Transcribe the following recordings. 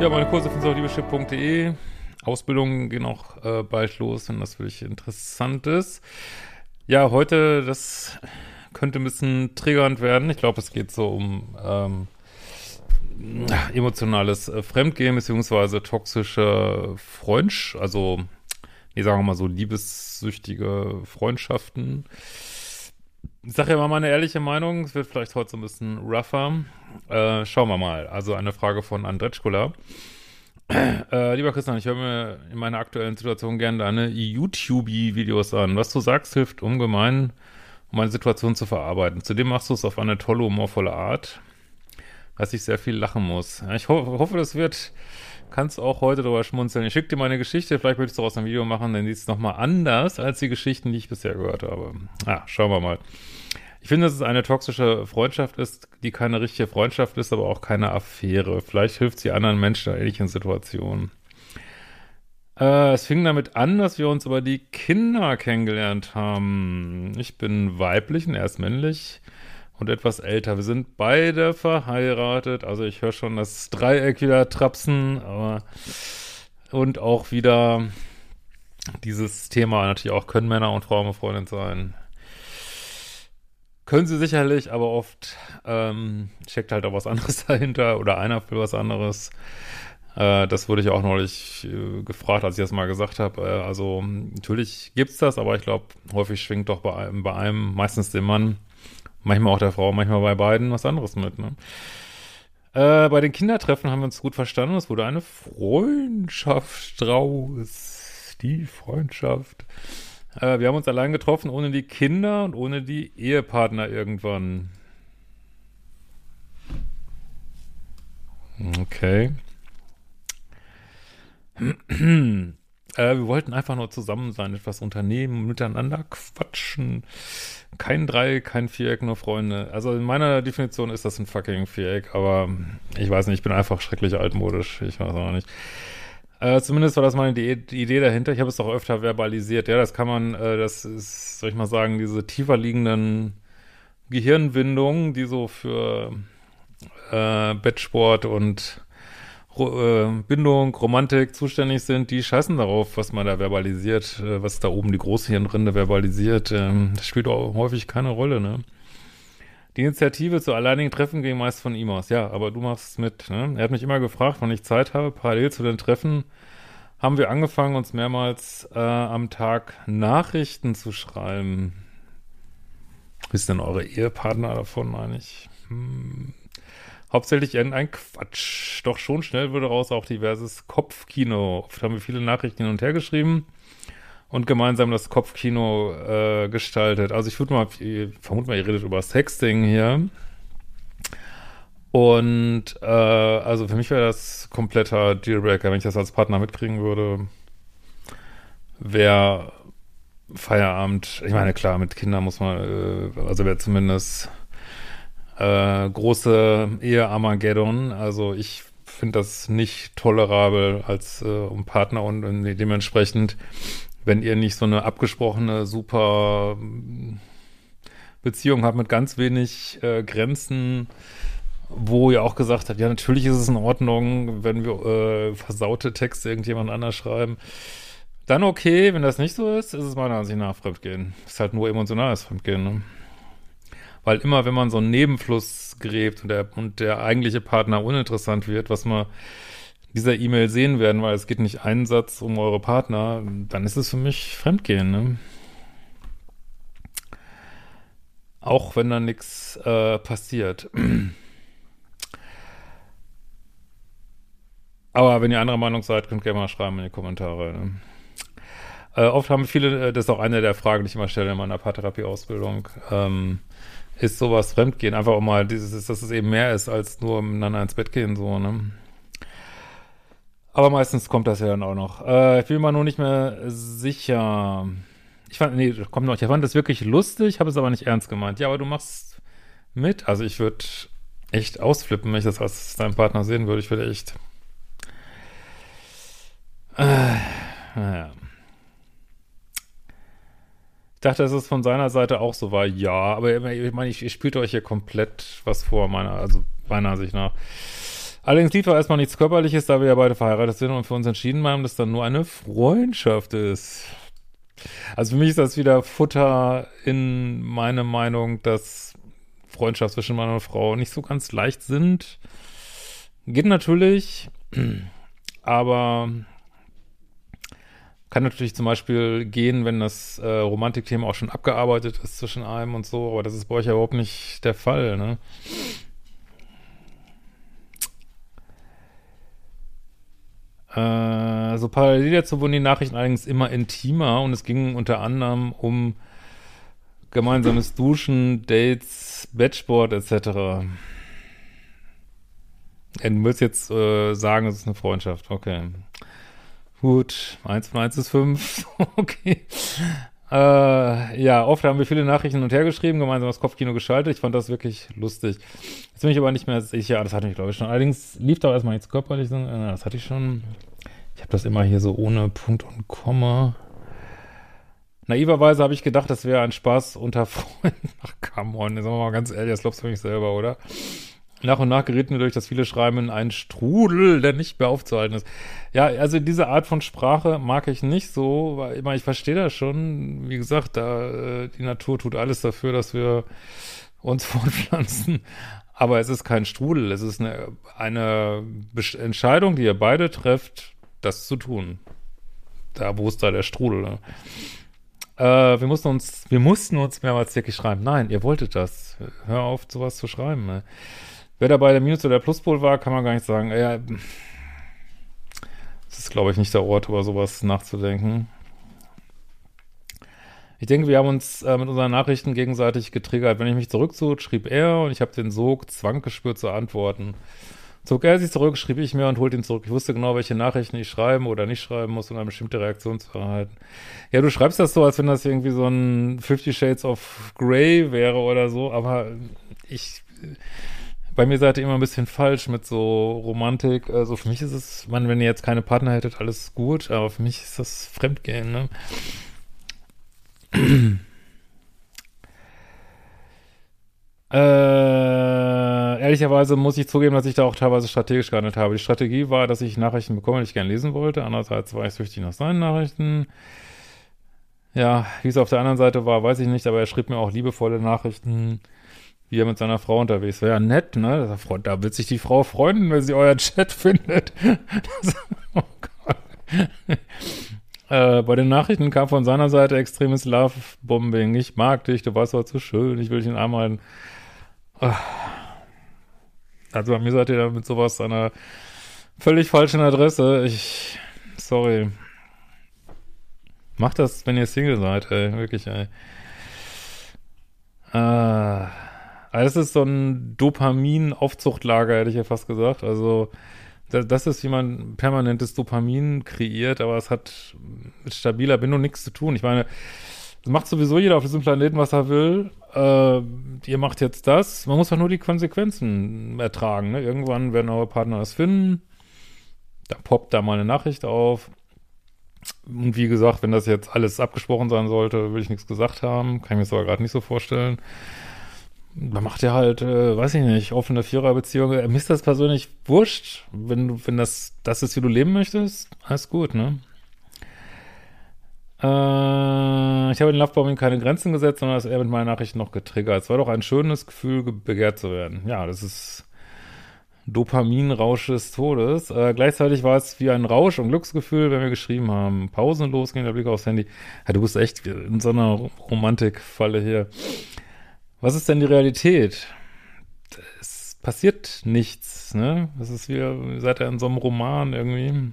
Ja, meine Kurse findest du auf liebeschiff.de. Ausbildungen gehen auch äh, bald los, wenn das für dich interessant ist. Ja, heute, das könnte ein bisschen triggernd werden. Ich glaube, es geht so um ähm, emotionales äh, Fremdgehen beziehungsweise toxische Freundschaft, also, nee, sagen wir mal so liebessüchtige Freundschaften. Ich sage ja mal meine ehrliche Meinung, es wird vielleicht heute so ein bisschen rougher. Äh, schauen wir mal. Also eine Frage von Andretschkola. Äh, lieber Christian, ich höre mir in meiner aktuellen Situation gerne deine YouTube-Videos an. Was du sagst, hilft ungemein, um meine Situation zu verarbeiten. Zudem machst du es auf eine tolle, humorvolle Art, dass ich sehr viel lachen muss. Ich ho hoffe, das wird kannst auch heute darüber schmunzeln. Ich schicke dir meine Geschichte, vielleicht möchtest du daraus ein Video machen, dann sieht es nochmal anders als die Geschichten, die ich bisher gehört habe. Ah, schauen wir mal. Ich finde, dass es eine toxische Freundschaft ist, die keine richtige Freundschaft ist, aber auch keine Affäre. Vielleicht hilft sie anderen Menschen in ähnlichen Situationen. Äh, es fing damit an, dass wir uns über die Kinder kennengelernt haben. Ich bin weiblich und er ist männlich und etwas älter. Wir sind beide verheiratet. Also ich höre schon das Dreieck wieder trapsen, aber und auch wieder dieses Thema natürlich auch, können Männer und Frauen befreundet sein. Können sie sicherlich, aber oft ähm, steckt halt auch was anderes dahinter oder einer will was anderes. Äh, das wurde ich auch neulich äh, gefragt, als ich das mal gesagt habe. Äh, also natürlich gibt's das, aber ich glaube, häufig schwingt doch bei bei einem meistens dem Mann Manchmal auch der Frau, manchmal bei beiden was anderes mit, ne? Äh, bei den Kindertreffen haben wir uns gut verstanden. Es wurde eine Freundschaft draus. Die Freundschaft. Äh, wir haben uns allein getroffen, ohne die Kinder und ohne die Ehepartner irgendwann. Okay. Äh, wir wollten einfach nur zusammen sein, etwas unternehmen, miteinander quatschen. Kein Dreieck, kein Viereck, nur Freunde. Also in meiner Definition ist das ein fucking Viereck, aber ich weiß nicht, ich bin einfach schrecklich altmodisch. Ich weiß auch nicht. Äh, zumindest war das meine Idee dahinter. Ich habe es auch öfter verbalisiert. Ja, das kann man, äh, das ist, soll ich mal sagen, diese tiefer liegenden Gehirnwindungen, die so für äh, Bettsport und Bindung, Romantik zuständig sind, die scheißen darauf, was man da verbalisiert, äh, was da oben die Großhirnrinde verbalisiert. Ähm, das spielt auch häufig keine Rolle, ne? Die Initiative zu alleinigen Treffen ging meist von ihm aus. Ja, aber du machst mit. Ne? Er hat mich immer gefragt, wann ich Zeit habe. Parallel zu den Treffen haben wir angefangen, uns mehrmals äh, am Tag Nachrichten zu schreiben. Ist denn eure Ehepartner davon eigentlich? Hm, hauptsächlich ein Quatsch. Doch schon schnell würde raus auch diverses Kopfkino. Oft haben wir viele Nachrichten hin und her geschrieben und gemeinsam das Kopfkino äh, gestaltet. Also ich würde mal, vermute mal, ihr redet über Sexting hier. Und äh, also für mich wäre das kompletter Dealbreaker, wenn ich das als Partner mitkriegen würde. Wäre Feierabend, ich meine, klar, mit Kindern muss man, äh, also wäre zumindest äh, große Ehe-Armageddon. Also ich finde das nicht tolerabel als äh, Partner und, und dementsprechend, wenn ihr nicht so eine abgesprochene, super mm, Beziehung habt mit ganz wenig äh, Grenzen, wo ihr auch gesagt habt, ja, natürlich ist es in Ordnung, wenn wir äh, versaute Texte irgendjemand anders schreiben. Dann okay, wenn das nicht so ist, ist es meiner Ansicht nach Fremdgehen. Ist halt nur emotionales Fremdgehen, ne? Weil immer, wenn man so einen Nebenfluss gräbt und der, und der eigentliche Partner uninteressant wird, was wir dieser E-Mail sehen werden, weil es geht nicht einen Satz um eure Partner, dann ist es für mich Fremdgehen, ne? Auch wenn da nichts äh, passiert. Aber wenn ihr anderer Meinung seid, könnt ihr gerne mal schreiben in die Kommentare. Ne? Äh, oft haben viele, äh, das ist auch eine der Fragen, die ich immer stelle in meiner Paartherapie-Ausbildung, ähm, ist sowas Fremdgehen. Einfach auch mal dieses, dass es eben mehr ist als nur miteinander ins Bett gehen, so, ne? Aber meistens kommt das ja dann auch noch. Äh, ich bin mir nur nicht mehr sicher. Ich fand, nee, kommt noch. Ich fand das wirklich lustig, habe es aber nicht ernst gemeint. Ja, aber du machst mit. Also ich würde echt ausflippen, wenn ich das als deinem Partner sehen würde. Ich würde echt. Äh, naja. Ich dachte, dass es von seiner Seite auch so war. Ja, aber ich meine, ich, ich spielte euch hier komplett was vor, meiner, also meiner Sicht nach. Allerdings lief auch erstmal nichts Körperliches, da wir ja beide verheiratet sind und für uns entschieden haben, dass dann nur eine Freundschaft ist. Also für mich ist das wieder Futter in meine Meinung, dass Freundschaft zwischen Mann und Frau nicht so ganz leicht sind. Geht natürlich, aber kann natürlich zum Beispiel gehen, wenn das äh, Romantikthema auch schon abgearbeitet ist zwischen einem und so, aber das ist bei euch ja überhaupt nicht der Fall, ne? Äh, so parallel dazu wurden die Nachrichten allerdings immer intimer und es ging unter anderem um gemeinsames Duschen, Dates, Bettsport etc. Du willst jetzt äh, sagen, es ist eine Freundschaft. Okay. Gut. Eins von eins ist fünf. okay. Äh, ja, oft haben wir viele Nachrichten hin und her geschrieben, gemeinsam das Kopfkino geschaltet. Ich fand das wirklich lustig. Jetzt bin ich aber nicht mehr sicher. Das hatte ich, glaube ich, schon. Allerdings lief da erstmal nichts körperlich. Äh, das hatte ich schon. Ich habe das immer hier so ohne Punkt und Komma. Naiverweise habe ich gedacht, das wäre ein Spaß unter Freunden. Ach, come on, sagen wir mal ganz ehrlich, das glaubst du nicht selber, oder? Nach und nach gerieten wir durch das viele Schreiben in einen Strudel, der nicht mehr aufzuhalten ist. Ja, also diese Art von Sprache mag ich nicht so, weil immer ich verstehe das schon. Wie gesagt, da äh, die Natur tut alles dafür, dass wir uns fortpflanzen. Aber es ist kein Strudel, es ist eine, eine Entscheidung, die ihr beide trefft, das zu tun. Da, wo ist da der Strudel? Ne? Äh, wir mussten uns, wir mussten uns mehrmals wirklich schreiben. Nein, ihr wolltet das. Hör auf, sowas zu schreiben. Ne? Wer da bei der Minus- oder Pluspol war, kann man gar nicht sagen. Ja, das ist, glaube ich, nicht der Ort, über sowas nachzudenken. Ich denke, wir haben uns äh, mit unseren Nachrichten gegenseitig getriggert. Wenn ich mich zurückzog, schrieb er und ich habe den Sog, Zwang gespürt zu antworten. Zog er sich zurück, schrieb ich mir und holte ihn zurück. Ich wusste genau, welche Nachrichten ich schreiben oder nicht schreiben muss, um eine bestimmte Reaktion zu erhalten. Ja, du schreibst das so, als wenn das irgendwie so ein Fifty Shades of Grey wäre oder so, aber ich bei mir seid ihr immer ein bisschen falsch mit so Romantik. Also für mich ist es, man, wenn ihr jetzt keine Partner hättet, alles gut, aber für mich ist das Fremdgehen, ne? äh, ehrlicherweise muss ich zugeben, dass ich da auch teilweise strategisch gehandelt habe. Die Strategie war, dass ich Nachrichten bekomme, die ich gerne lesen wollte. Andererseits war ich süchtig nach seinen Nachrichten. Ja, wie es auf der anderen Seite war, weiß ich nicht, aber er schrieb mir auch liebevolle Nachrichten wie er mit seiner Frau unterwegs war. Ja, nett, ne? Da wird sich die Frau freuen, wenn sie euer Chat findet. Das, oh Gott. äh, bei den Nachrichten kam von seiner Seite extremes Love-Bombing. Ich mag dich, du warst heute so schön, ich will dich in den Arm halten. Oh. Also bei mir seid ihr da mit sowas an einer völlig falschen Adresse. Ich, sorry. Macht das, wenn ihr Single seid, ey. Wirklich, ey. Äh. Also das ist so ein Dopamin-Aufzuchtlager, hätte ich ja fast gesagt. Also das ist, wie man permanentes Dopamin kreiert, aber es hat mit stabiler Bindung nichts zu tun. Ich meine, das macht sowieso jeder auf diesem Planeten, was er will. Äh, ihr macht jetzt das. Man muss auch nur die Konsequenzen ertragen. Ne? Irgendwann werden eure Partner das finden. Da poppt da mal eine Nachricht auf. Und wie gesagt, wenn das jetzt alles abgesprochen sein sollte, will ich nichts gesagt haben. Kann ich mir das aber gerade nicht so vorstellen man macht ja halt, äh, weiß ich nicht, offene Viererbeziehung. Mir ist das persönlich wurscht, wenn du, wenn das das ist, wie du leben möchtest, alles gut, ne? Äh, ich habe in Lovebombing keine Grenzen gesetzt, sondern das er mit meinen Nachrichten noch getriggert. Es war doch ein schönes Gefühl, begehrt zu werden. Ja, das ist Dopaminrausch des Todes. Äh, gleichzeitig war es wie ein Rausch und Glücksgefühl, wenn wir geschrieben haben. Pausenlos ging der Blick aufs Handy. Ja, du bist echt in so einer Romantikfalle hier. Was ist denn die Realität? Es passiert nichts, ne? Das ist wie, ihr seid ja in so einem Roman irgendwie.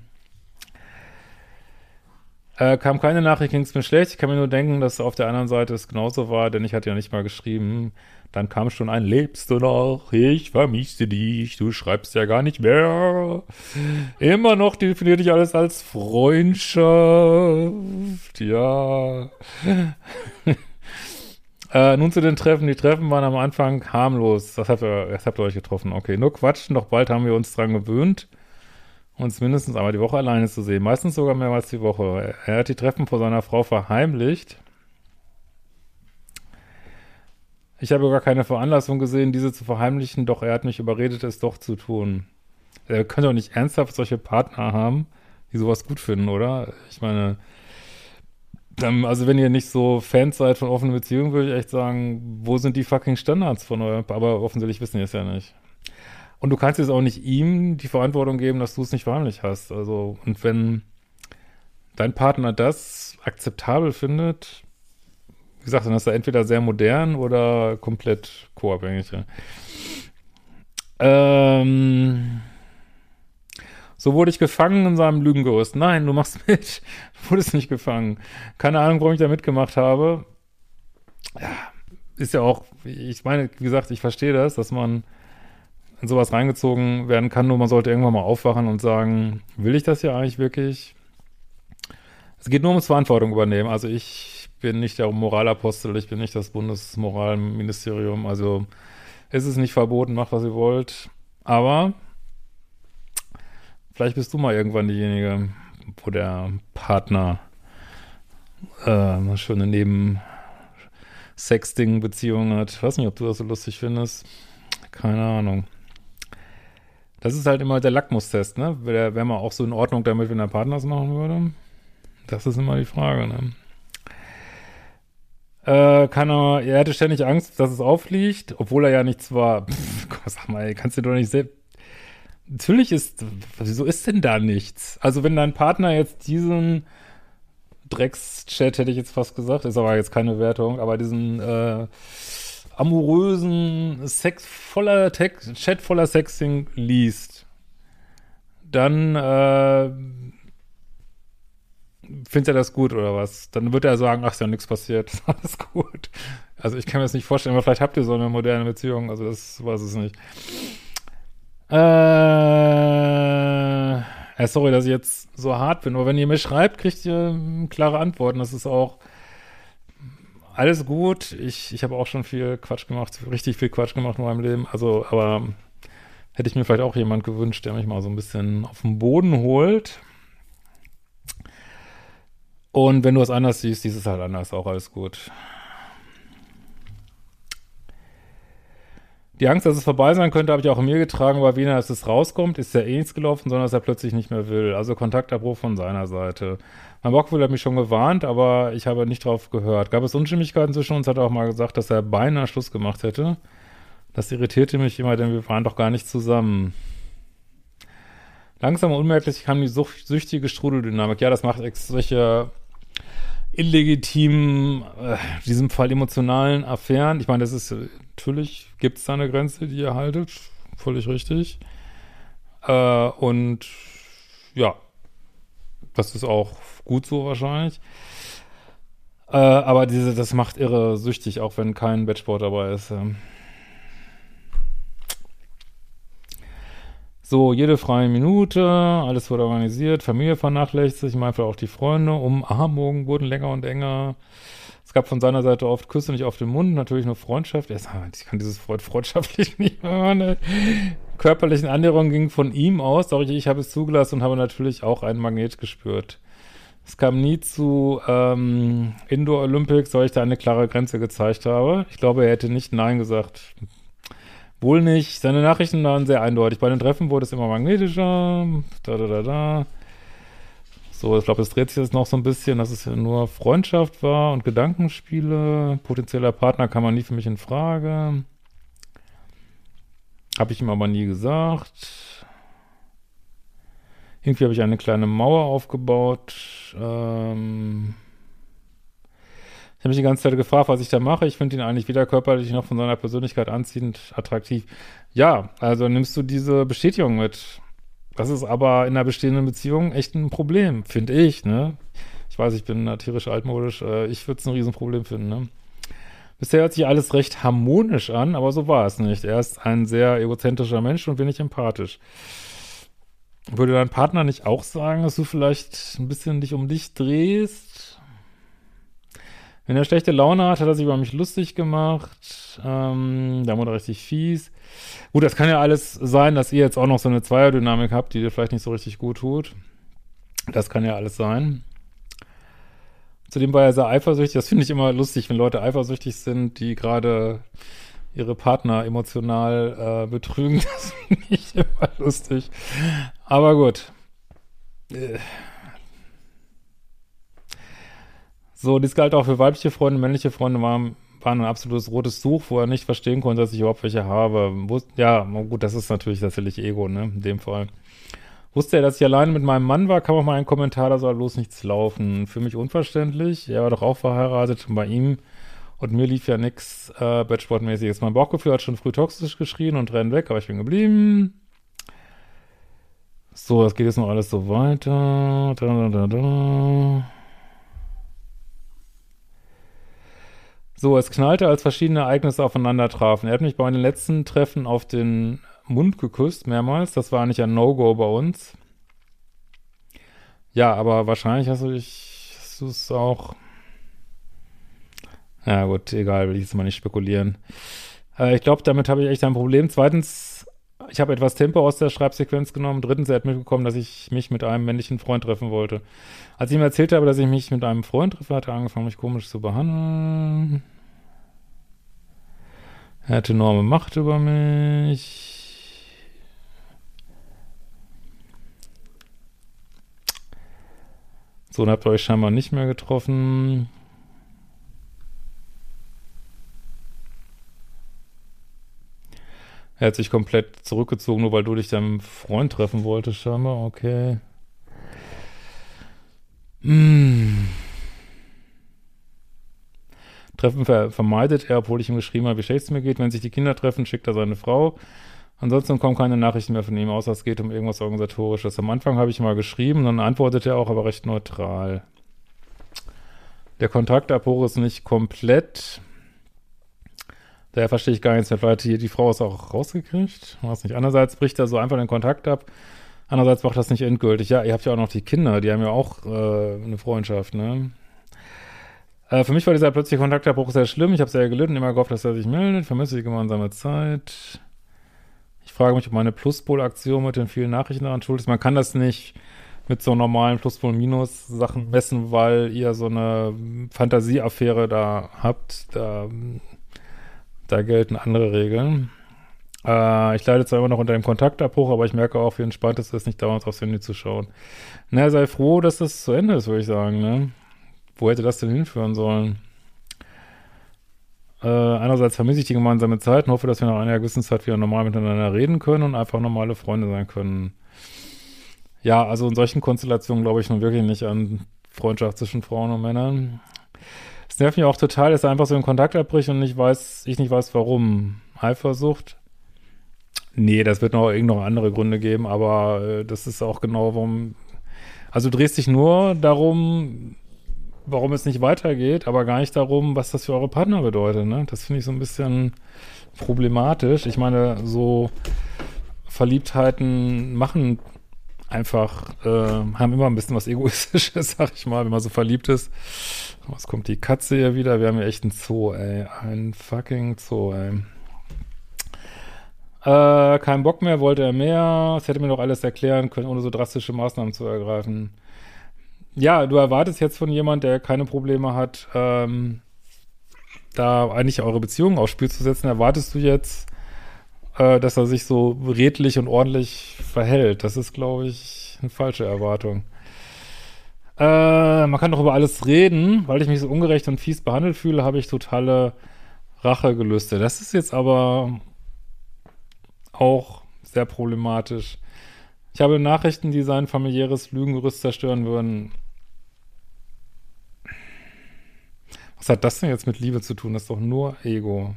Äh, kam keine Nachricht, ging es mir schlecht. Ich kann mir nur denken, dass auf der anderen Seite es genauso war, denn ich hatte ja nicht mal geschrieben. Dann kam schon ein Lebst du noch? Ich vermisse dich. Du schreibst ja gar nicht mehr. Immer noch definiert dich alles als Freundschaft. Ja. Äh, nun zu den Treffen. Die Treffen waren am Anfang harmlos. Das habt ihr, das habt ihr euch getroffen. Okay, nur quatschen. Doch bald haben wir uns dran gewöhnt, uns mindestens einmal die Woche alleine zu sehen. Meistens sogar mehrmals die Woche. Er hat die Treffen vor seiner Frau verheimlicht. Ich habe gar keine Veranlassung gesehen, diese zu verheimlichen, doch er hat mich überredet, es doch zu tun. Er könnte doch nicht ernsthaft solche Partner haben, die sowas gut finden, oder? Ich meine, also wenn ihr nicht so Fans seid von offenen Beziehungen, würde ich echt sagen, wo sind die fucking Standards von eurem, aber offensichtlich wissen die es ja nicht. Und du kannst jetzt auch nicht ihm die Verantwortung geben, dass du es nicht verheimlicht hast. Also, und wenn dein Partner das akzeptabel findet, wie gesagt, dann ist er entweder sehr modern oder komplett co-abhängig. Ähm, so wurde ich gefangen in seinem Lügengerüst. Nein, du machst mit. Du wurdest nicht gefangen. Keine Ahnung, warum ich da mitgemacht habe. Ja, ist ja auch, ich meine, wie gesagt, ich verstehe das, dass man in sowas reingezogen werden kann, nur man sollte irgendwann mal aufwachen und sagen, will ich das ja eigentlich wirklich? Es geht nur ums Verantwortung übernehmen. Also ich bin nicht der Moralapostel, ich bin nicht das Bundesmoralministerium, also ist es nicht verboten, macht was ihr wollt. Aber vielleicht bist du mal irgendwann diejenige, wo der Partner äh, eine schöne Neben-Sexting-Beziehung hat. Ich weiß nicht, ob du das so lustig findest. Keine Ahnung. Das ist halt immer der Lackmustest, ne? Wäre wär man auch so in Ordnung damit, wenn der Partner es machen würde? Das ist immer die Frage, ne? Äh, kann er, er hatte ständig Angst, dass es auffliegt, obwohl er ja nichts war. Pff, sag mal, kannst du doch nicht selbst. Natürlich ist, wieso ist denn da nichts? Also, wenn dein Partner jetzt diesen Dreckschat, hätte ich jetzt fast gesagt, ist aber jetzt keine Wertung, aber diesen, äh, amorösen Sex voller Text, Chat voller Sexting liest, dann äh, findet er das gut oder was? Dann wird er sagen, ach, ist ja nichts passiert, ist alles gut. Also ich kann mir das nicht vorstellen, aber vielleicht habt ihr so eine moderne Beziehung, also das weiß es nicht. Äh, ja, sorry, dass ich jetzt so hart bin, aber wenn ihr mir schreibt, kriegt ihr klare Antworten. Das ist auch alles gut. Ich, ich habe auch schon viel Quatsch gemacht, richtig viel Quatsch gemacht in meinem Leben. Also, aber hätte ich mir vielleicht auch jemand gewünscht, der mich mal so ein bisschen auf den Boden holt. Und wenn du was anders siehst, siehst es halt anders, auch alles gut. Die Angst, dass es vorbei sein könnte, habe ich auch in mir getragen, aber weniger, dass es rauskommt, ist ja eh nichts gelaufen, sondern dass er plötzlich nicht mehr will. Also Kontaktabbruch von seiner Seite. Mein Bockwohl hat mich schon gewarnt, aber ich habe nicht drauf gehört. Gab es Unstimmigkeiten zwischen uns, hat er auch mal gesagt, dass er beinahe Schluss gemacht hätte. Das irritierte mich immer, denn wir waren doch gar nicht zusammen. Langsam und unmerklich kam die süchtige Strudeldynamik. Ja, das macht solche illegitimen, äh, in diesem Fall emotionalen Affären. Ich meine, das ist, natürlich gibt es da eine Grenze, die ihr haltet. Völlig richtig. Äh, und ja, das ist auch gut so wahrscheinlich. Äh, aber diese, das macht irre süchtig, auch wenn kein Bettsport dabei ist. Ähm. So, jede freie Minute, alles wurde organisiert, Familie vernachlässigt, manchmal auch die Freunde, Umarmungen wurden länger und enger. Es gab von seiner Seite oft Küsse nicht auf den Mund, natürlich nur Freundschaft. Ich kann dieses Wort freundschaftlich nicht mehr hören. Körperlichen Annäherungen gingen von ihm aus, doch ich, ich habe es zugelassen und habe natürlich auch einen Magnet gespürt. Es kam nie zu ähm, Indoor Olympics, weil ich da eine klare Grenze gezeigt habe. Ich glaube, er hätte nicht Nein gesagt. Wohl nicht. Seine Nachrichten waren sehr eindeutig. Bei den Treffen wurde es immer magnetischer. Da, da, da, da. So, ich glaube, es dreht sich jetzt noch so ein bisschen, dass es nur Freundschaft war und Gedankenspiele. Potenzieller Partner kam man nie für mich in Frage. Habe ich ihm aber nie gesagt. Irgendwie habe ich eine kleine Mauer aufgebaut. Ähm ich habe mich die ganze Zeit gefragt, was ich da mache. Ich finde ihn eigentlich weder körperlich noch von seiner Persönlichkeit anziehend attraktiv. Ja, also nimmst du diese Bestätigung mit. Das ist aber in einer bestehenden Beziehung echt ein Problem, finde ich, ne? Ich weiß, ich bin tierisch altmodisch. Äh, ich würde es ein Riesenproblem finden, ne? Bisher hört sich alles recht harmonisch an, aber so war es nicht. Er ist ein sehr egozentrischer Mensch und wenig empathisch. Würde dein Partner nicht auch sagen, dass du vielleicht ein bisschen dich um dich drehst? Wenn er schlechte Laune hat, hat er sich über mich lustig gemacht. Ähm, da wurde richtig fies. Gut, das kann ja alles sein, dass ihr jetzt auch noch so eine Zweierdynamik habt, die dir vielleicht nicht so richtig gut tut. Das kann ja alles sein. Zudem war er sehr eifersüchtig. Das finde ich immer lustig, wenn Leute eifersüchtig sind, die gerade ihre Partner emotional äh, betrügen. Das finde ich immer lustig. Aber gut. Äh. So, dies galt auch für weibliche Freunde, männliche Freunde waren, waren ein absolutes rotes Tuch, wo er nicht verstehen konnte, dass ich überhaupt welche habe. Ja, gut, das ist natürlich tatsächlich Ego, ne, in dem Fall. Wusste er, dass ich alleine mit meinem Mann war, kam auch mal ein Kommentar, da soll bloß nichts laufen. Für mich unverständlich. Er war doch auch verheiratet und bei ihm und mir lief ja nichts äh, Batchboard-mäßiges. Mein Bauchgefühl hat schon früh toxisch geschrien und rennt weg, aber ich bin geblieben. So, das geht jetzt noch alles so weiter. Da, da, da, da. So, es knallte, als verschiedene Ereignisse aufeinander trafen. Er hat mich bei den letzten Treffen auf den Mund geküsst, mehrmals. Das war nicht ein No-Go bei uns. Ja, aber wahrscheinlich hast du dich, hast du es auch ja gut, egal, will ich jetzt mal nicht spekulieren. Äh, ich glaube, damit habe ich echt ein Problem. Zweitens, ich habe etwas Tempo aus der Schreibsequenz genommen. Drittens, er hat mitbekommen, dass ich mich mit einem männlichen Freund treffen wollte. Als ich ihm erzählt habe, dass ich mich mit einem Freund treffe, hat er angefangen, mich komisch zu behandeln. Er hatte enorme Macht über mich. So, dann habt ihr euch scheinbar nicht mehr getroffen. Er hat sich komplett zurückgezogen, nur weil du dich deinem Freund treffen wolltest, scheinbar. Okay. Hm. Treffen ver vermeidet er, obwohl ich ihm geschrieben habe, wie schlecht es mir geht. Wenn sich die Kinder treffen, schickt er seine Frau. Ansonsten kommen keine Nachrichten mehr von ihm, außer es geht um irgendwas Organisatorisches. Am Anfang habe ich mal geschrieben, dann antwortet er auch, aber recht neutral. Der Kontaktabbruch ist nicht komplett. Daher verstehe ich gar nichts mehr. Hier die Frau ist auch rausgekriegt. Was nicht. Einerseits bricht er so einfach den Kontakt ab. Andererseits macht das nicht endgültig. Ja, ihr habt ja auch noch die Kinder. Die haben ja auch äh, eine Freundschaft, ne? Äh, für mich war dieser plötzliche Kontaktabbruch sehr schlimm. Ich habe sehr gelitten, immer gehofft, dass er sich meldet. Vermisse die gemeinsame Zeit. Ich frage mich, ob meine Pluspol-Aktion mit den vielen Nachrichten daran schuld ist. Man kann das nicht mit so normalen Pluspol-Minus-Sachen messen, weil ihr so eine Fantasieaffäre da habt. Da da gelten andere Regeln. Äh, ich leide zwar immer noch unter dem Kontaktabbruch, aber ich merke auch, wie entspannt es ist, nicht dauernd aufs Handy zu schauen. Na, sei froh, dass das zu Ende ist, würde ich sagen, ne? Wo hätte das denn hinführen sollen? Äh, einerseits vermisse ich die gemeinsame Zeit und hoffe, dass wir nach einer gewissen Zeit wieder normal miteinander reden können und einfach normale Freunde sein können. Ja, also in solchen Konstellationen glaube ich nun wirklich nicht an Freundschaft zwischen Frauen und Männern. Es nervt mich auch total, dass er einfach so einen Kontakt abbricht und nicht weiß, ich nicht weiß warum. Eifersucht? Nee, das wird noch irgendeine andere Gründe geben, aber äh, das ist auch genau, warum. Also du drehst dich nur darum, warum es nicht weitergeht, aber gar nicht darum, was das für eure Partner bedeutet. Ne? Das finde ich so ein bisschen problematisch. Ich meine, so Verliebtheiten machen einfach, äh, haben immer ein bisschen was Egoistisches, sag ich mal, wenn man so verliebt ist. Was kommt die Katze hier wieder? Wir haben ja echt einen Zoo, ey. Ein fucking Zoo, ey. Äh, kein Bock mehr, wollte er mehr. Es hätte mir doch alles erklären können, ohne so drastische Maßnahmen zu ergreifen. Ja, du erwartest jetzt von jemand, der keine Probleme hat, ähm, da eigentlich eure Beziehung aufs Spiel zu setzen, erwartest du jetzt, äh, dass er sich so redlich und ordentlich verhält. Das ist, glaube ich, eine falsche Erwartung. Äh, man kann doch über alles reden, weil ich mich so ungerecht und fies behandelt fühle, habe ich totale Rachegelüste. Das ist jetzt aber auch sehr problematisch. Ich habe Nachrichten, die sein familiäres Lügengerüst zerstören würden. Was hat das denn jetzt mit Liebe zu tun? Das ist doch nur Ego.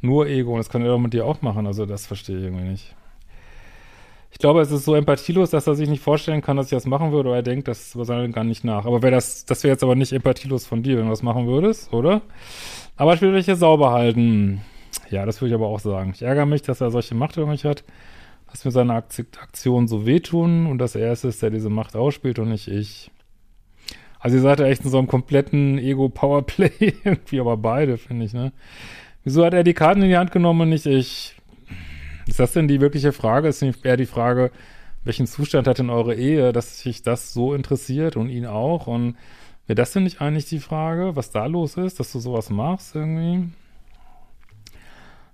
Nur Ego. Und das kann er doch mit dir auch machen. Also das verstehe ich irgendwie nicht. Ich glaube, es ist so empathielos, dass er sich nicht vorstellen kann, dass ich das machen würde, oder er denkt das über seinen gar nicht nach. Aber wäre das, das wäre jetzt aber nicht empathielos von dir, wenn du das machen würdest, oder? Aber ich will hier sauber halten. Ja, das würde ich aber auch sagen. Ich ärgere mich, dass er solche Macht über mich hat, dass mir seine Aktionen so wehtun und dass er es ist, der diese Macht ausspielt und nicht ich. Also ihr seid ja echt in so einem kompletten Ego-Powerplay irgendwie, aber beide, finde ich, ne? Wieso hat er die Karten in die Hand genommen und nicht ich? Ist das denn die wirkliche Frage? Ist eher die Frage, welchen Zustand hat denn eure Ehe, dass sich das so interessiert und ihn auch? Und wäre das denn nicht eigentlich die Frage, was da los ist, dass du sowas machst irgendwie?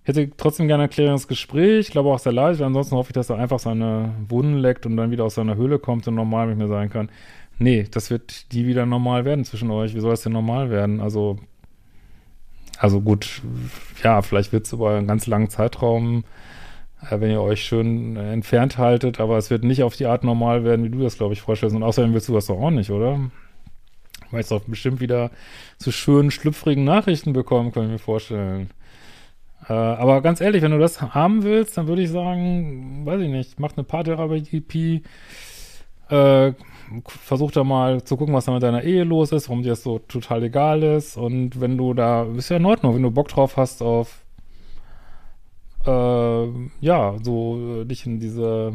Ich hätte trotzdem gerne ein klärendes Gespräch, ich glaube auch sehr leicht, ansonsten hoffe ich, dass er einfach seine Wunden leckt und dann wieder aus seiner Höhle kommt und normal mit mir sein kann. Nee, das wird die wieder normal werden zwischen euch. Wie soll es denn normal werden? Also, also gut, ja, vielleicht wird es über einen ganz langen Zeitraum, wenn ihr euch schön äh, entfernt haltet, aber es wird nicht auf die Art normal werden, wie du das, glaube ich, vorstellst. Und außerdem willst du das doch auch nicht, oder? Weil es doch bestimmt wieder zu schönen, schlüpfrigen Nachrichten bekommen, kann ich mir vorstellen. Äh, aber ganz ehrlich, wenn du das haben willst, dann würde ich sagen, weiß ich nicht, mach eine Paartherapie, äh, versuch da mal zu gucken, was da mit deiner Ehe los ist, warum dir das so total egal ist. Und wenn du da, ist ja in Ordnung, wenn du Bock drauf hast auf, äh, ja, so äh, dich in diese,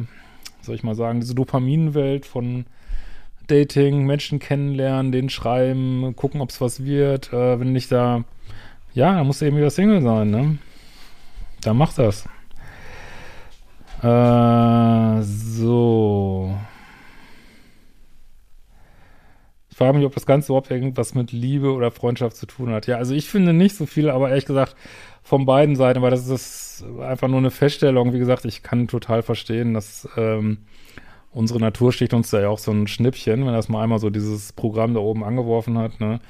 soll ich mal sagen, diese Dopaminwelt von Dating, Menschen kennenlernen, den schreiben, gucken, ob es was wird. Äh, wenn nicht da, ja, dann musst du eben wieder Single sein, ne? Dann mach das. Äh, so. Ich frage mich, ob das Ganze überhaupt irgendwas mit Liebe oder Freundschaft zu tun hat. Ja, also ich finde nicht so viel, aber ehrlich gesagt von beiden Seiten, weil das ist einfach nur eine Feststellung. Wie gesagt, ich kann total verstehen, dass ähm, unsere Natur sticht uns da ja auch so ein Schnippchen, wenn das mal einmal so dieses Programm da oben angeworfen hat. Ne?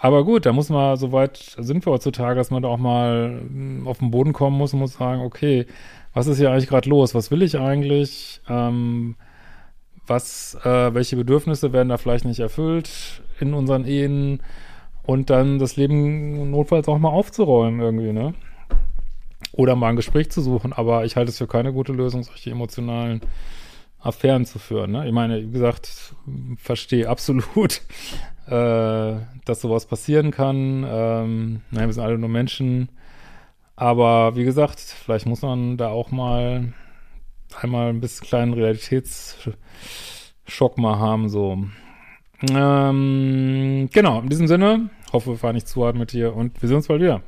Aber gut, da muss man, soweit sind wir heutzutage, dass man da auch mal hm, auf den Boden kommen muss und muss sagen, okay, was ist hier eigentlich gerade los? Was will ich eigentlich? Ähm, was, äh, welche Bedürfnisse werden da vielleicht nicht erfüllt in unseren Ehen und dann das Leben notfalls auch mal aufzuräumen irgendwie, ne? Oder mal ein Gespräch zu suchen, aber ich halte es für keine gute Lösung, solche emotionalen Affären zu führen, ne? Ich meine, wie gesagt, verstehe absolut, äh, dass sowas passieren kann. Ähm, nein, wir sind alle nur Menschen. Aber wie gesagt, vielleicht muss man da auch mal einmal ein bisschen kleinen Realitätsschock mal haben, so. Ähm, genau, in diesem Sinne, hoffe, wir fahren nicht zu hart mit dir und wir sehen uns bald wieder.